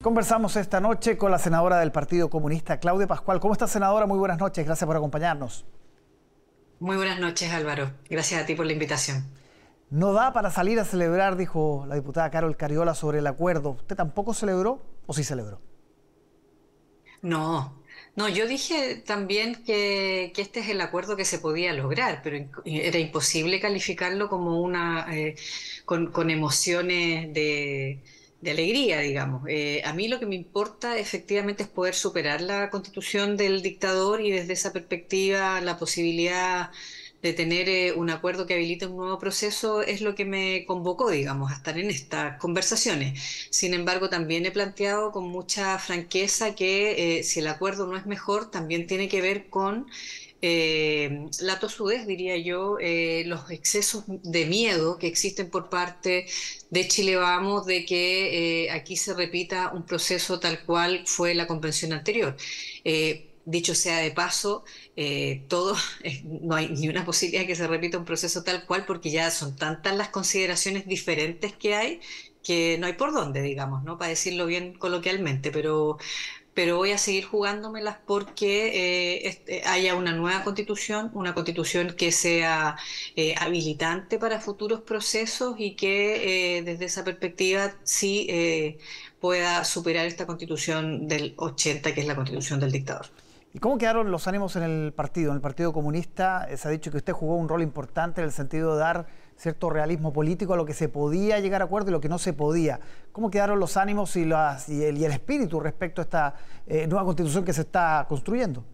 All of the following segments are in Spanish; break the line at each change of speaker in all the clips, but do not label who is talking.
Conversamos esta noche con la senadora del Partido Comunista, Claudia Pascual. ¿Cómo está, senadora? Muy buenas noches. Gracias por acompañarnos.
Muy buenas noches, Álvaro. Gracias a ti por la invitación.
No da para salir a celebrar, dijo la diputada Carol Cariola sobre el acuerdo. ¿Usted tampoco celebró o sí celebró?
No, no, yo dije también que, este es el acuerdo que se podía lograr, pero era imposible calificarlo como una, eh, con emociones de de alegría, digamos. Eh, a mí lo que me importa efectivamente es poder superar la constitución del dictador y desde esa perspectiva la posibilidad de tener eh, un acuerdo que habilite un nuevo proceso es lo que me convocó, digamos, a estar en estas conversaciones. Sin embargo, también he planteado con mucha franqueza que eh, si el acuerdo no es mejor, también tiene que ver con eh, la tosudez, diría yo, los excesos de miedo que existen por parte de Chile Vamos de que aquí se repita un proceso tal cual fue la convención anterior. Dicho sea de paso, todo, no hay ni una posibilidad que se repita un proceso tal cual porque ya son tantas las consideraciones diferentes que hay que no hay por dónde, digamos, ¿no? Para decirlo bien coloquialmente, pero, pero voy a seguir jugándomelas porque eh, este, haya una nueva constitución, una constitución que sea eh, habilitante para futuros procesos y que eh, desde esa perspectiva sí pueda superar esta constitución del 80, que es la constitución del dictador.
¿Y cómo quedaron los ánimos en el partido? En el Partido Comunista se ha dicho que usted jugó un rol importante en el sentido de dar cierto realismo político a lo que se podía llegar a acuerdo y lo que no se podía. ¿Cómo quedaron los ánimos y, el, espíritu respecto a esta eh, nueva constitución que se está construyendo?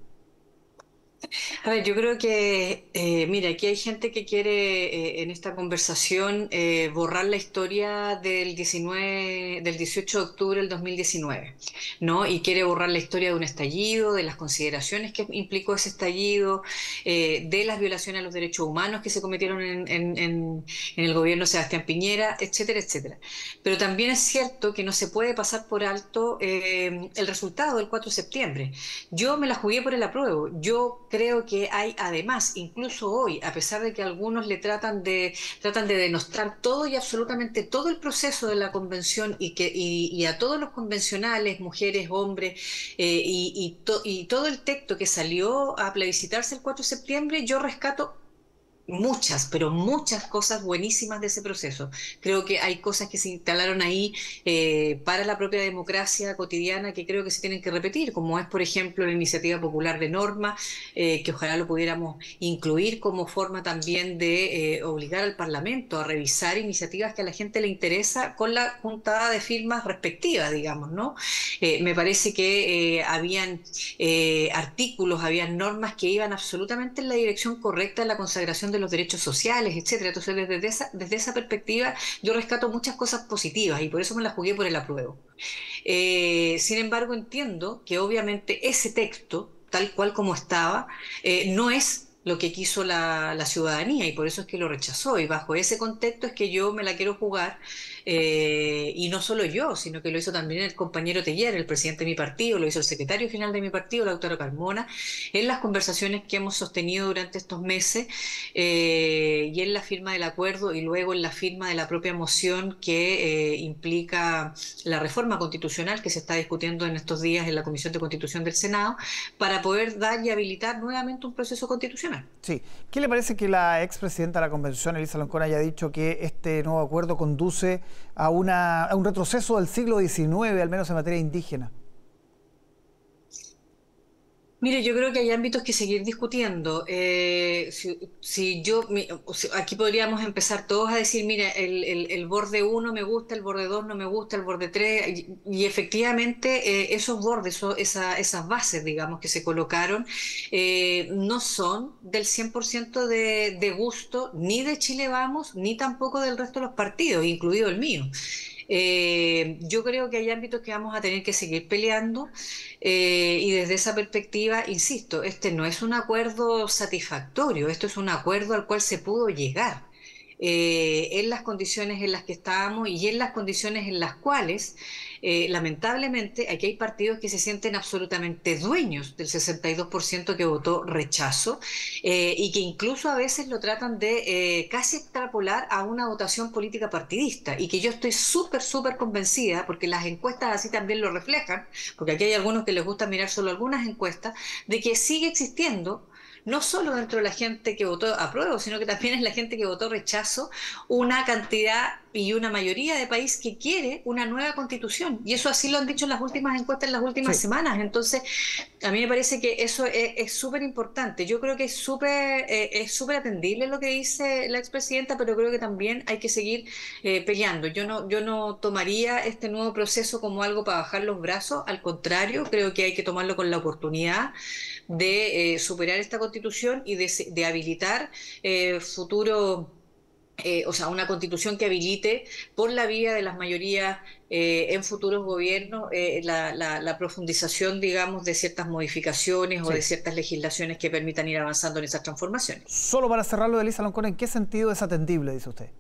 A ver, yo creo que, eh, mira, aquí hay gente que quiere eh, en esta conversación eh, borrar la historia del 19, del 18 de octubre del 2019, ¿no? Y quiere borrar la historia de un estallido, de las consideraciones que implicó ese estallido, de las violaciones a los derechos humanos que se cometieron en, en el gobierno de Sebastián Piñera, etcétera, etcétera. Pero también es cierto que no se puede pasar por alto el resultado del 4 de septiembre. Yo me la jugué por el apruebo. Yo creo que hay además, incluso hoy, a pesar de que algunos le tratan de, tratan de denostar todo y absolutamente todo el proceso de la convención y, que, y, a todos los convencionales, mujeres, hombres, eh, y, y todo el texto que salió a plebiscitarse el 4 de septiembre, yo rescato muchas, pero muchas cosas buenísimas de ese proceso. Creo que hay cosas que se instalaron ahí eh, para la propia democracia cotidiana que creo que se tienen que repetir, como es, por ejemplo, la iniciativa popular de norma, eh, que ojalá lo pudiéramos incluir como forma también de eh, obligar al Parlamento a revisar iniciativas que a la gente le interesa con la juntada de firmas respectivas, digamos, ¿no? me parece que habían artículos, habían normas que iban absolutamente en la dirección correcta de la consagración de los derechos sociales, etcétera. Entonces, desde esa, desde esa perspectiva, yo rescato muchas cosas positivas y por eso me las jugué por el apruebo. Eh, sin embargo, entiendo que obviamente ese texto, tal cual como estaba, eh, no es lo que quiso la, la, ciudadanía y por eso es que lo rechazó. Y bajo ese contexto es que yo me la quiero jugar eh, y no solo yo, sino que lo hizo también el compañero Teller, el presidente de mi partido, lo hizo el secretario general de mi partido, la doctora Carmona, en las conversaciones que hemos sostenido durante estos meses eh, y en la firma del acuerdo y luego en la firma de la propia moción que eh, implica la reforma constitucional que se está discutiendo en estos días en la Comisión de Constitución del Senado, para poder dar y habilitar nuevamente un proceso constitucional.
Sí. ¿Qué le parece que la expresidenta de la Convención, Elisa Loncón, haya dicho que este nuevo acuerdo conduce a, una, a un retroceso del siglo XIX, al menos en materia indígena?
Mire, yo creo que hay ámbitos que seguir discutiendo. Eh, si, yo, aquí podríamos empezar todos a decir, mira, el, borde 1 me gusta, el borde 2 no me gusta, el borde 3, y, efectivamente eh, esos bordes, esas bases, digamos, que se colocaron, eh, no son del 100% de, de gusto ni de Chile Vamos, ni tampoco del resto de los partidos, incluido el mío. Eh, yo creo que hay ámbitos que vamos a tener que seguir peleando eh, y desde esa perspectiva, insisto, este no es un acuerdo satisfactorio, esto es un acuerdo al cual se pudo llegar. Eh, en las condiciones en las que estábamos y en las condiciones en las cuales, eh, lamentablemente, aquí hay partidos que se sienten absolutamente dueños del 62% que votó rechazo eh, y que incluso a veces lo tratan de casi extrapolar a una votación política partidista. Y que yo estoy súper, súper convencida, porque las encuestas así también lo reflejan, porque aquí hay algunos que les gusta mirar solo algunas encuestas, de que sigue existiendo no solo dentro de la gente que votó apruebo, sino que también es la gente que votó rechazo, una cantidad y una mayoría de país que quiere una nueva constitución. Y eso así lo han dicho en las últimas encuestas en las últimas semanas. Entonces, a mí me parece que eso es súper importante. Yo creo que es súper eh, es súper atendible lo que dice la expresidenta, pero creo que también hay que seguir eh, peleando. Yo no, yo no tomaría este nuevo proceso como algo para bajar los brazos, al contrario, creo que hay que tomarlo con la oportunidad de eh, superar esta constitución y de, de habilitar futuro eh, o sea, una constitución que habilite por la vía de las mayorías eh, en futuros gobiernos eh, la, profundización, digamos, de ciertas modificaciones o de ciertas legislaciones que permitan ir avanzando en esas transformaciones.
Solo para cerrarlo, Elisa Loncón, ¿en qué sentido es atendible, dice usted?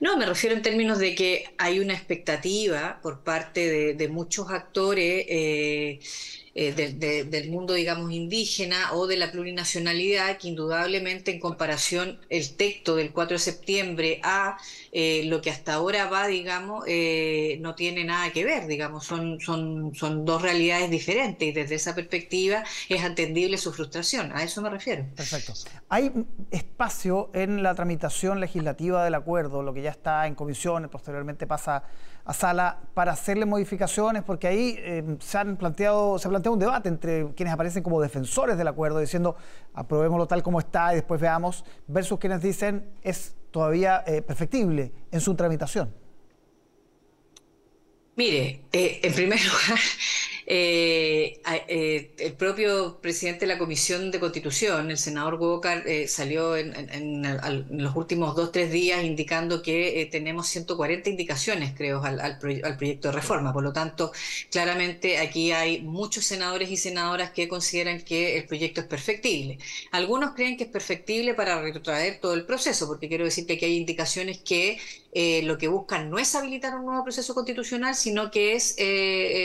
No, me refiero en términos de que hay una expectativa por parte de, de muchos actores eh, del mundo, digamos, indígena o de la plurinacionalidad, que indudablemente en comparación el texto del 4 de septiembre a eh, lo que hasta ahora va, digamos, eh, no tiene nada que ver, digamos, son, son, son dos realidades diferentes y desde esa perspectiva es atendible su frustración, a eso me refiero.
Perfecto. ¿Hay espacio en la tramitación legislativa del acuerdo, lo que ya está en comisión, posteriormente pasa a sala, para hacerle modificaciones? Porque ahí se han planteado, se ha planteado un debate entre quienes aparecen como defensores del acuerdo, diciendo aprobémoslo tal como está y después veamos, versus quienes dicen es todavía eh, perfectible en su tramitación.
Mire, eh, en primer lugar, eh, eh, el propio presidente de la Comisión de Constitución, el senador Walker, eh, salió en, los últimos dos, tres días indicando que tenemos 140 indicaciones, creo, al, proyecto de reforma. Por lo tanto, claramente aquí hay muchos senadores y senadoras que consideran que el proyecto es perfectible. Algunos creen que es perfectible para retrotraer todo el proceso, porque quiero decir que aquí hay indicaciones que lo que buscan no es habilitar un nuevo proceso constitucional, sino que es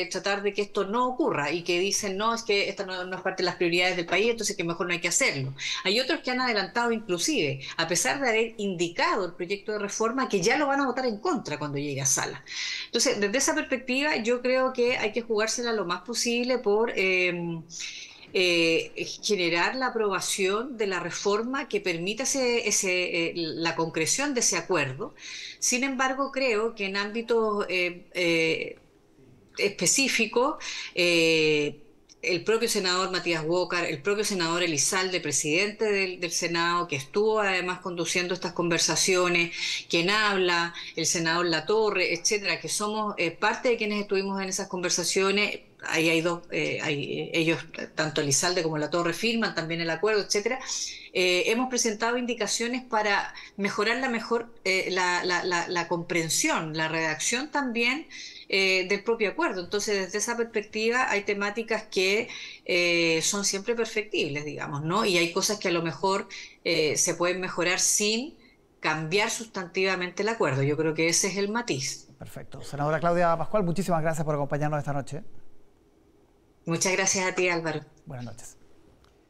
tratar de que esto no ocurra y que dicen, no, es que esta no, es parte de las prioridades del país, entonces que mejor no hay que hacerlo. Hay otros que han adelantado inclusive, a pesar de haber indicado el proyecto de reforma, que ya lo van a votar en contra cuando llegue a sala. Entonces, desde esa perspectiva, yo creo que hay que jugársela lo más posible por... eh, generar la aprobación de la reforma que permita ese, eh, la concreción de ese acuerdo. Sin embargo, creo que en ámbitos eh, específico, eh, el propio senador Matías Walker, el propio senador Elizalde, presidente del, Senado, que estuvo además conduciendo estas conversaciones, quien habla, el senador Latorre, etcétera, que somos eh, parte de quienes estuvimos en esas conversaciones. Ahí hay dos, eh, hay, ellos, tanto Elizalde como Latorre, firman también el acuerdo, etcétera. hemos presentado indicaciones para mejorar la mejor la, la comprensión, la redacción también eh, del propio acuerdo. Entonces, desde esa perspectiva, hay temáticas que eh, son siempre perfectibles, digamos, ¿no? Y hay cosas que a lo mejor eh, se pueden mejorar sin cambiar sustantivamente el acuerdo. Yo creo que ese es el matiz.
Perfecto. Senadora Claudia Pascual, muchísimas gracias por acompañarnos esta noche.
Muchas gracias a ti, Álvaro.
Buenas noches.